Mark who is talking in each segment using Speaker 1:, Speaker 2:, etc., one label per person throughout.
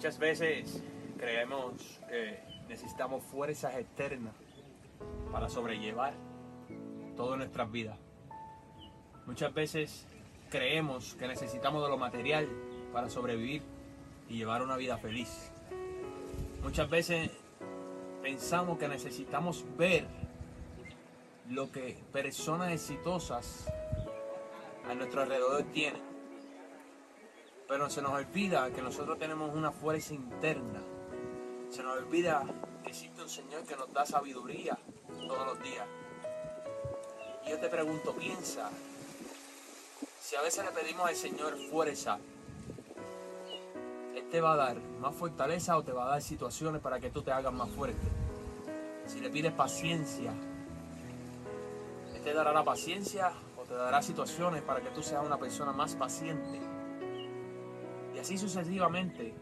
Speaker 1: Muchas veces creemos que necesitamos fuerzas externas para sobrellevar todas nuestras vidas. Muchas veces creemos que necesitamos de lo material para sobrevivir y llevar una vida feliz. Muchas veces pensamos que necesitamos ver lo que personas exitosas a nuestro alrededor tienen. Pero se nos olvida que nosotros tenemos una fuerza interna. Se nos olvida que existe un Señor que nos da sabiduría todos los días. Y yo te pregunto, piensa, si a veces le pedimos al Señor fuerza, Él te va a dar más fortaleza o te va a dar situaciones para que tú te hagas más fuerte. Si le pides paciencia, Él te dará la paciencia o te dará situaciones para que tú seas una persona más paciente. Y así sucesivamente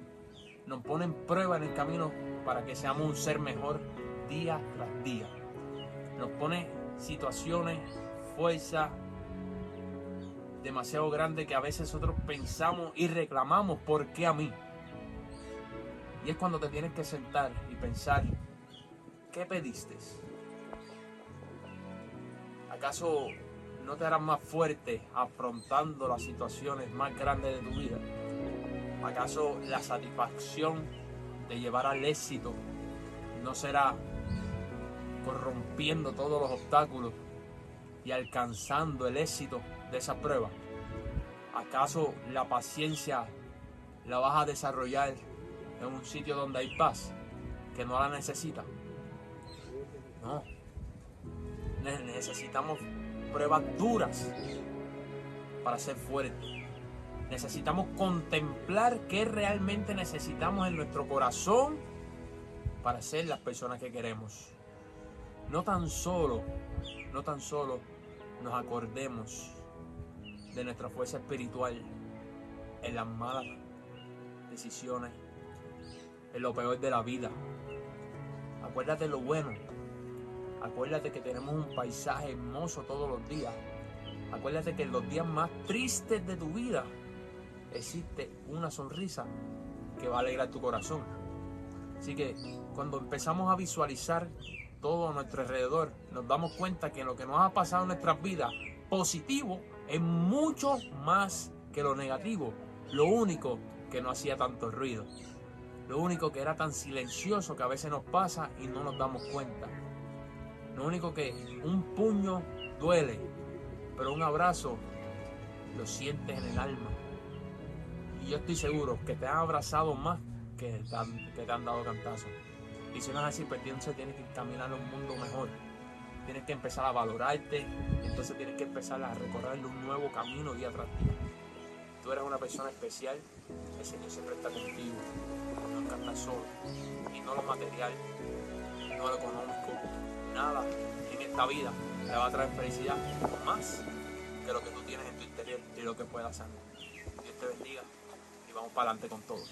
Speaker 1: nos ponen prueba en el camino para que seamos un ser mejor día tras día. Nos pone situaciones, fuerza demasiado grande que a veces nosotros pensamos y reclamamos por qué a mí. Y es cuando te tienes que sentar y pensar, ¿qué pediste? ¿Acaso no te harás más fuerte afrontando las situaciones más grandes de tu vida? ¿Acaso la satisfacción de llevar al éxito no será corrompiendo todos los obstáculos y alcanzando el éxito de esa prueba? ¿Acaso la paciencia la vas a desarrollar en un sitio donde hay paz que no la necesita? No. Necesitamos pruebas duras para ser fuertes. Necesitamos contemplar qué realmente necesitamos en nuestro corazón para ser las personas que queremos. No tan solo, no tan solo nos acordemos de nuestra fuerza espiritual en las malas decisiones, en lo peor de la vida. Acuérdate lo bueno. Acuérdate que tenemos un paisaje hermoso todos los días. Acuérdate que en los días más tristes de tu vida existe una sonrisa que va a alegrar tu corazón. Así que cuando empezamos a visualizar todo a nuestro alrededor, nos damos cuenta que lo que nos ha pasado en nuestras vidas positivo es mucho más que lo negativo. Lo único que no hacía tanto ruido. Lo único que era tan silencioso que a veces nos pasa y no nos damos cuenta. Lo único que un puño duele, pero un abrazo lo sientes en el alma. Yo estoy seguro que te han abrazado más que te han, dado cantazos. Y si no es así, pues entonces tienes que caminar un mundo mejor. Tienes que empezar a valorarte. Entonces tienes que empezar a recorrer un nuevo camino día tras día. Tú eres una persona especial. El Señor siempre está contigo. Nunca estás solo. Y no lo material, no lo económico. Nada en esta vida te va a traer felicidad más que lo que tú tienes en tu interior y lo que puedas hacer. Dios te bendiga vamos para adelante con todo.